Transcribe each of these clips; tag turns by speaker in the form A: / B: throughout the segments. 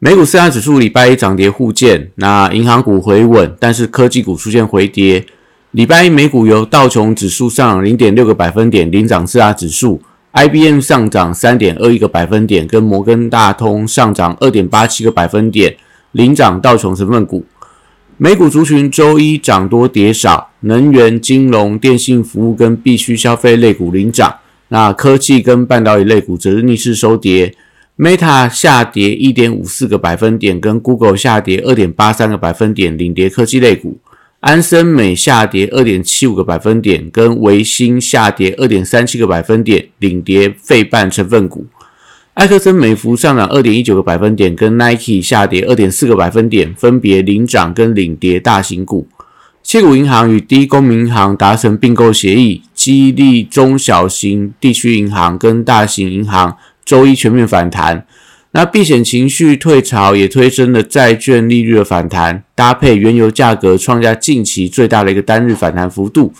A: 美股四大指数礼拜一涨跌互见，那银行股回稳，但是科技股出现回跌。礼拜一美股由道琼指数上零点六个百分点领涨四大指数，IBM 上涨三点二一个百分点，跟摩根大通上涨二点八七个百分点领涨道琼成分股。美股族群周一涨多跌少，能源、金融、电信服务跟必需消费类股领涨，那科技跟半导体类股则是逆势收跌。Meta 下跌一点五四个百分点，跟 Google 下跌二点八三个百分点，领跌科技类股；安森美下跌二点七五个百分点，跟维新下跌二点三七个百分点，领跌费半成分股；埃克森美孚上涨二点一九个百分点，跟 Nike 下跌二点四个百分点，分别领涨跟领跌大型股。七股银行与第一公民银行达成并购协议，激励中小型地区银行跟大型银行。周一全面反弹，那避险情绪退潮也推升了债券利率的反弹，搭配原油价格创下近期最大的一个单日反弹幅度，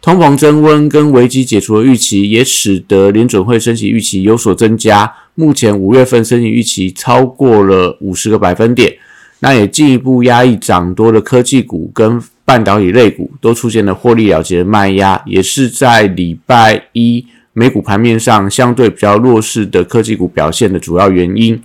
A: 通膨增温跟危机解除的预期也使得联准会升息预期有所增加。目前五月份升息预期超过了五十个百分点，那也进一步压抑涨多的科技股跟半导体类股都出现了获利了结的卖压，也是在礼拜一。美股盘面上相对比较弱势的科技股表现的主要原因，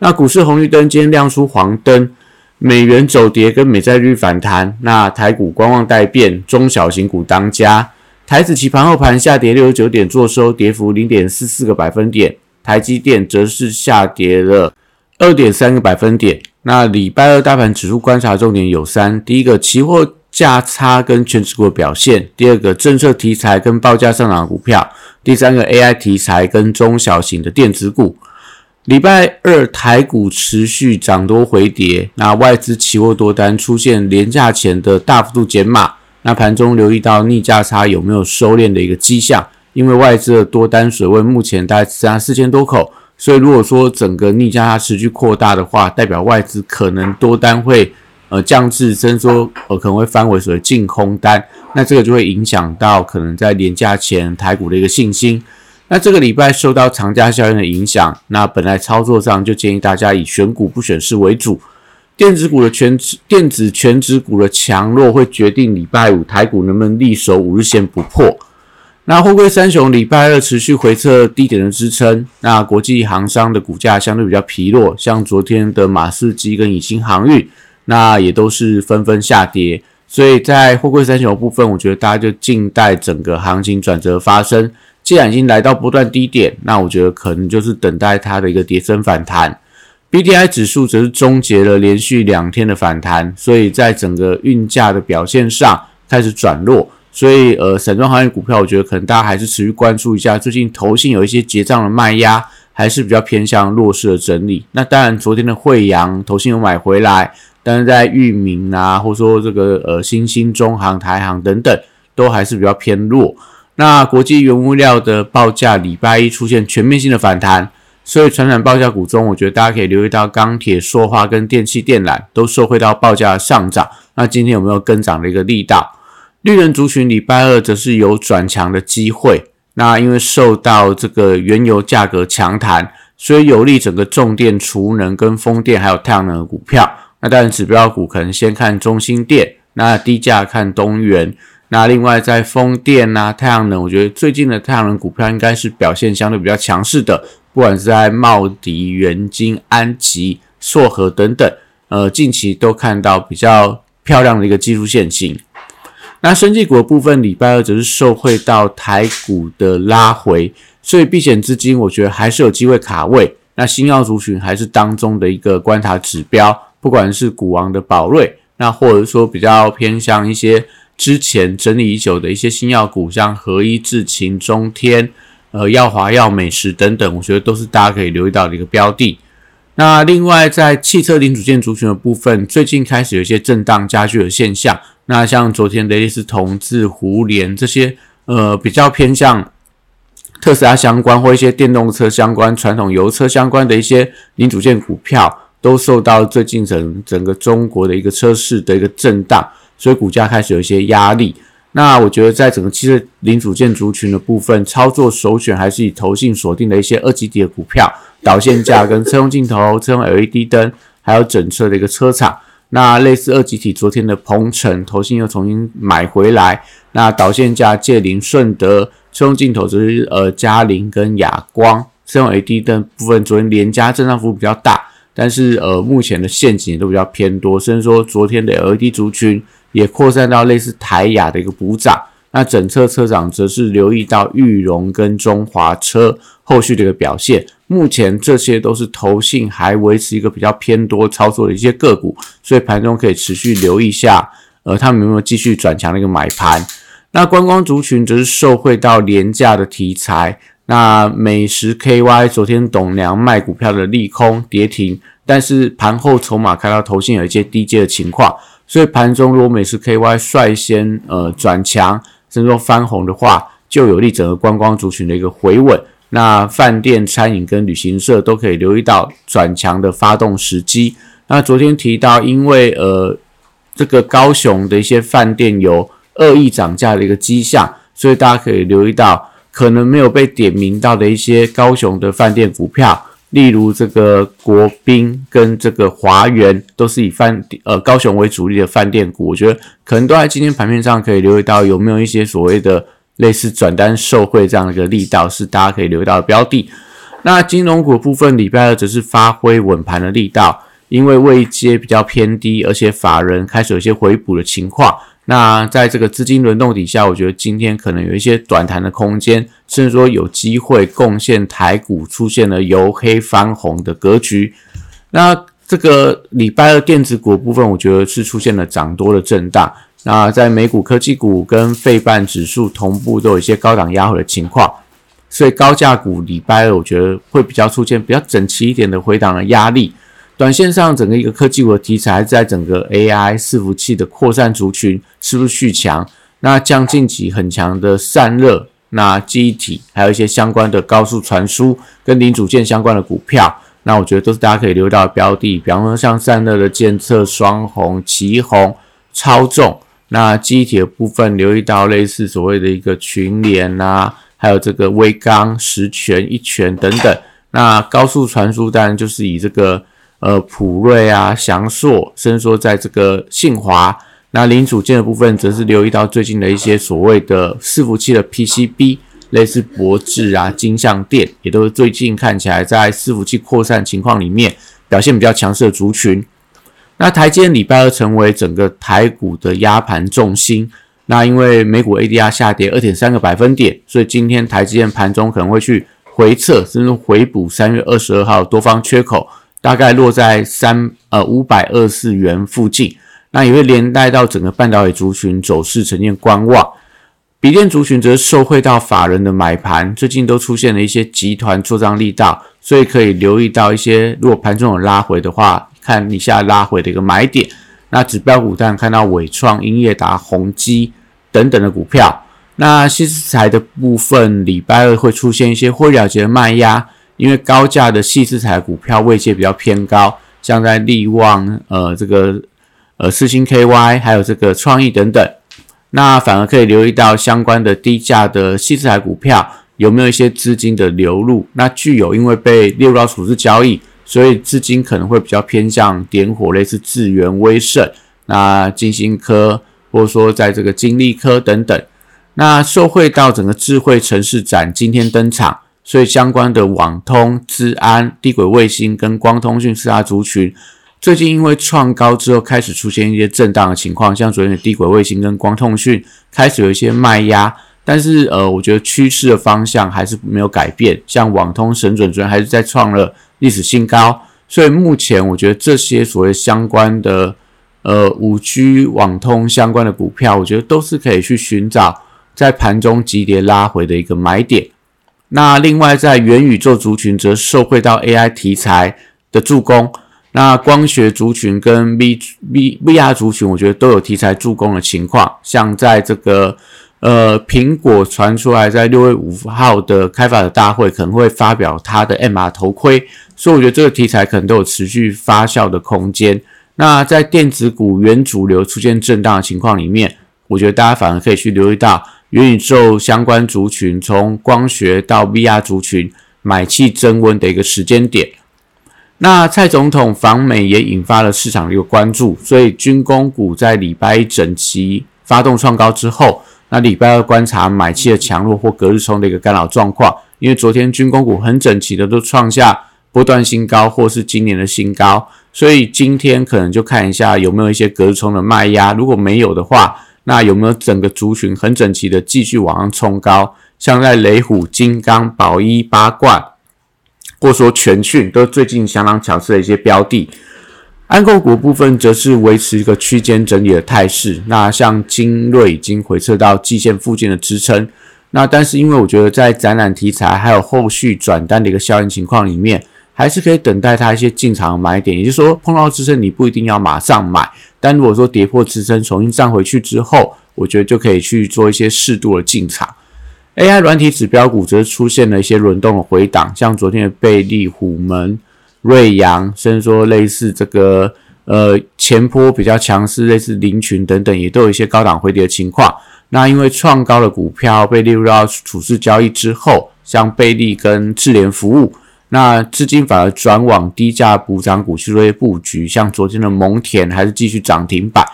A: 那股市红绿灯今天亮出黄灯，美元走跌跟美债率反弹，那台股观望待变，中小型股当家。台子期盘后盘下跌六十九点，做收跌幅零点四四个百分点，台积电则是下跌了二点三个百分点。那礼拜二大盘指数观察重点有三，第一个期货价差跟全指股的表现，第二个政策题材跟报价上涨的股票。第三个 AI 题材跟中小型的电子股，礼拜二台股持续涨多回跌，那外资期货多单出现廉价前的大幅度减码，那盘中留意到逆价差有没有收敛的一个迹象？因为外资的多单水位目前大概只剩下四千多口，所以如果说整个逆价差持续扩大的话，代表外资可能多单会。呃，降至伸缩，呃，可能会翻为所谓净空单，那这个就会影响到可能在年假前台股的一个信心。那这个礼拜受到长假效应的影响，那本来操作上就建议大家以选股不选市为主。电子股的全指电子全指股的强弱会决定礼拜五台股能不能力守五日线不破。那货柜三雄礼拜二持续回测低点的支撑，那国际航商的股价相对比较疲弱，像昨天的马士基跟以新航运。那也都是纷纷下跌，所以在货柜三雄部分，我觉得大家就静待整个行情转折发生。既然已经来到不断低点，那我觉得可能就是等待它的一个跌升反弹。B D I 指数则是终结了连续两天的反弹，所以在整个运价的表现上开始转弱。所以呃，散装行业股票，我觉得可能大家还是持续关注一下。最近投信有一些结账的卖压，还是比较偏向弱势的整理。那当然，昨天的惠阳投信有买回来。但是在域名啊，或者说这个呃新兴、中行、台行等等，都还是比较偏弱。那国际原物料的报价礼拜一出现全面性的反弹，所以传染报价股中，我觉得大家可以留意到钢铁、塑化跟电气电缆都受惠到报价上涨。那今天有没有跟涨的一个力道？绿人族群礼拜二则是有转强的机会。那因为受到这个原油价格强弹，所以有利整个重电、储能跟风电还有太阳能的股票。那当然，指标股可能先看中心电，那低价看东元。那另外在风电啊、太阳能，我觉得最近的太阳能股票应该是表现相对比较强势的，不管是在茂迪、元晶、安吉、硕和等等，呃，近期都看到比较漂亮的一个技术线型。那生技股的部分，礼拜二则是受惠到台股的拉回，所以避险资金我觉得还是有机会卡位。那新药族群还是当中的一个观察指标。不管是股王的宝瑞，那或者说比较偏向一些之前整理已久的一些新药股，像合一、智勤、中天、呃药华药、美食等等，我觉得都是大家可以留意到的一个标的。那另外在汽车零组件族群的部分，最近开始有一些震荡加剧的现象。那像昨天的类似同志、胡联这些，呃，比较偏向特斯拉相关或一些电动车相关、传统油车相关的一些零组件股票，都受到最近整整个中国的一个车市的一个震荡，所以股价开始有一些压力。那我觉得在整个汽车零组件族群的部分，操作首选还是以投信锁定的一些二级底的股票，导线架跟车用镜头、车用 LED 灯，还有整车的一个车厂。那类似二级体，昨天的鹏程投信又重新买回来。那导线架借零顺德，车用镜头则是呃嘉陵跟亚光，车用 LED 灯部分昨天连加震荡幅比较大，但是呃目前的陷阱也都比较偏多，甚至说昨天的 LED 族群。也扩散到类似台雅的一个补涨，那整车车长则是留意到裕隆跟中华车后续的一个表现。目前这些都是投信还维持一个比较偏多操作的一些个股，所以盘中可以持续留意一下，呃，他们有没有继续转强的一个买盘。那观光族群则是受惠到廉价的题材，那美食 KY 昨天董娘卖股票的利空跌停，但是盘后筹码看到投信有一些低阶的情况。所以盘中如果美食 KY 率先呃转强，甚至说翻红的话，就有利整个观光族群的一个回稳。那饭店、餐饮跟旅行社都可以留意到转强的发动时机。那昨天提到，因为呃这个高雄的一些饭店有恶意涨价的一个迹象，所以大家可以留意到可能没有被点名到的一些高雄的饭店股票。例如这个国宾跟这个华源都是以饭呃高雄为主力的饭店股，我觉得可能都在今天盘面上可以留意到有没有一些所谓的类似转单受贿这样的一个力道，是大家可以留意到的标的。那金融股部分礼拜二则是发挥稳盘的力道，因为位阶比较偏低，而且法人开始有一些回补的情况。那在这个资金轮动底下，我觉得今天可能有一些短弹的空间，甚至说有机会贡献台股出现了由黑翻红的格局。那这个礼拜二电子股部分，我觉得是出现了涨多的震荡。那在美股科技股跟费半指数同步都有一些高档压回的情况，所以高价股礼拜二我觉得会比较出现比较整齐一点的回档的压力。短线上，整个一个科技股的题材在整个 AI 伺服器的扩散族群是不是续强？那将近期很强的散热、那记忆体，还有一些相关的高速传输跟零组件相关的股票，那我觉得都是大家可以留到标的。比方说像散热的监测双红、旗红、超重，那记忆体的部分留意到类似所谓的一个群联啊，还有这个微刚、十全、一全等等。那高速传输当然就是以这个。呃，普瑞啊，翔硕，甚至说在这个信华，那零组件的部分，则是留意到最近的一些所谓的伺服器的 PCB，类似博智啊、金相电，也都是最近看起来在伺服器扩散情况里面表现比较强势的族群。那台积电礼拜二成为整个台股的压盘重心，那因为美股 ADR 下跌二点三个百分点，所以今天台积电盘中可能会去回测，甚至回补三月二十二号多方缺口。大概落在三呃五百二四元附近，那也会连带到整个半导体族群走势呈现观望。笔电族群则受惠到法人的买盘，最近都出现了一些集团做账力道，所以可以留意到一些，如果盘中有拉回的话，看一下拉回的一个买点。那指标股当看到伟创、英业达、宏基等等的股票。那新材的部分，礼拜二会出现一些会了结的卖压。因为高价的细资材股票位阶比较偏高，像在利旺、呃这个呃四星 KY，还有这个创意等等，那反而可以留意到相关的低价的细资材股票有没有一些资金的流入。那具有因为被列入到处置交易，所以资金可能会比较偏向点火，类似智源、威盛、那金星科，或者说在这个金利科等等。那受惠到整个智慧城市展今天登场。所以相关的网通、资安、低轨卫星跟光通讯四大族群，最近因为创高之后开始出现一些震荡的情况，像昨天的低轨卫星跟光通讯开始有一些卖压，但是呃，我觉得趋势的方向还是没有改变。像网通、神准昨天还是在创了历史新高，所以目前我觉得这些所谓相关的呃五 G 网通相关的股票，我觉得都是可以去寻找在盘中急跌拉回的一个买点。那另外，在元宇宙族群则受惠到 AI 题材，的助攻。那光学族群跟 V V VR 族群，我觉得都有题材助攻的情况。像在这个呃苹果传出来在六月五号的开发者大会可能会发表它的 MR 头盔，所以我觉得这个题材可能都有持续发酵的空间。那在电子股原主流出现震荡的情况里面，我觉得大家反而可以去留意到元宇宙相关族群，从光学到 VR 族群买气增温的一个时间点。那蔡总统访美也引发了市场的一个关注，所以军工股在礼拜一整期发动创高之后，那礼拜二观察买气的强弱或隔日冲的一个干扰状况。因为昨天军工股很整齐的都创下波段新高或是今年的新高，所以今天可能就看一下有没有一些隔日冲的卖压，如果没有的话，那有没有整个族群很整齐的继续往上冲高，像在雷虎、金刚、宝一、八冠。或说全讯都最近相当强势的一些标的，安控股部分则是维持一个区间整理的态势。那像精锐已经回撤到季线附近的支撑，那但是因为我觉得在展览题材还有后续转单的一个效应情况里面，还是可以等待它一些进场买点。也就是说，碰到支撑你不一定要马上买，但如果说跌破支撑重新站回去之后，我觉得就可以去做一些适度的进场。AI 软体指标股则出现了一些轮动的回档，像昨天的贝利、虎门、瑞阳，甚至说类似这个呃前坡比较强势，类似林群等等，也都有一些高档回跌的情况。那因为创高的股票被列入到处置交易之后，像贝利跟智联服务，那资金反而转往低价补涨股去做一些布局，像昨天的蒙恬还是继续涨停板。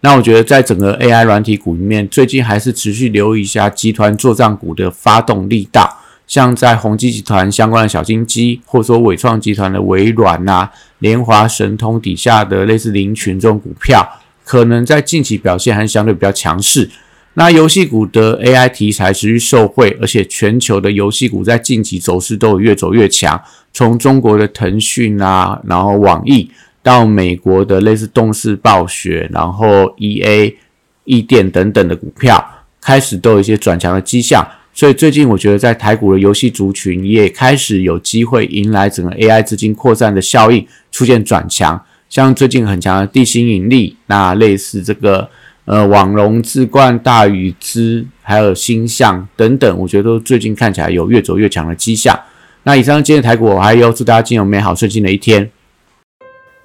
A: 那我觉得，在整个 AI 软体股里面，最近还是持续留意一下集团作战股的发动力道，像在宏基集团相关的小金鸡，或者说伟创集团的微软呐、联华神通底下的类似林群这种股票，可能在近期表现还是相对比较强势。那游戏股的 AI 题材持续受惠，而且全球的游戏股在近期走势都有越走越强，从中国的腾讯啊，然后网易。到美国的类似动视暴雪，然后 E A、E 电等等的股票开始都有一些转强的迹象，所以最近我觉得在台股的游戏族群也开始有机会迎来整个 A I 资金扩散的效应出现转强，像最近很强的地心引力，那类似这个呃网龙、智冠、大禹之，还有星象等等，我觉得都最近看起来有越走越强的迹象。那以上今天的台股，我还要祝大家今有美好顺心的一天。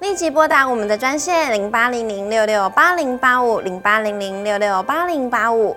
B: 立即拨打我们的专线零八零零六六八零八五零八零零六六八零八五。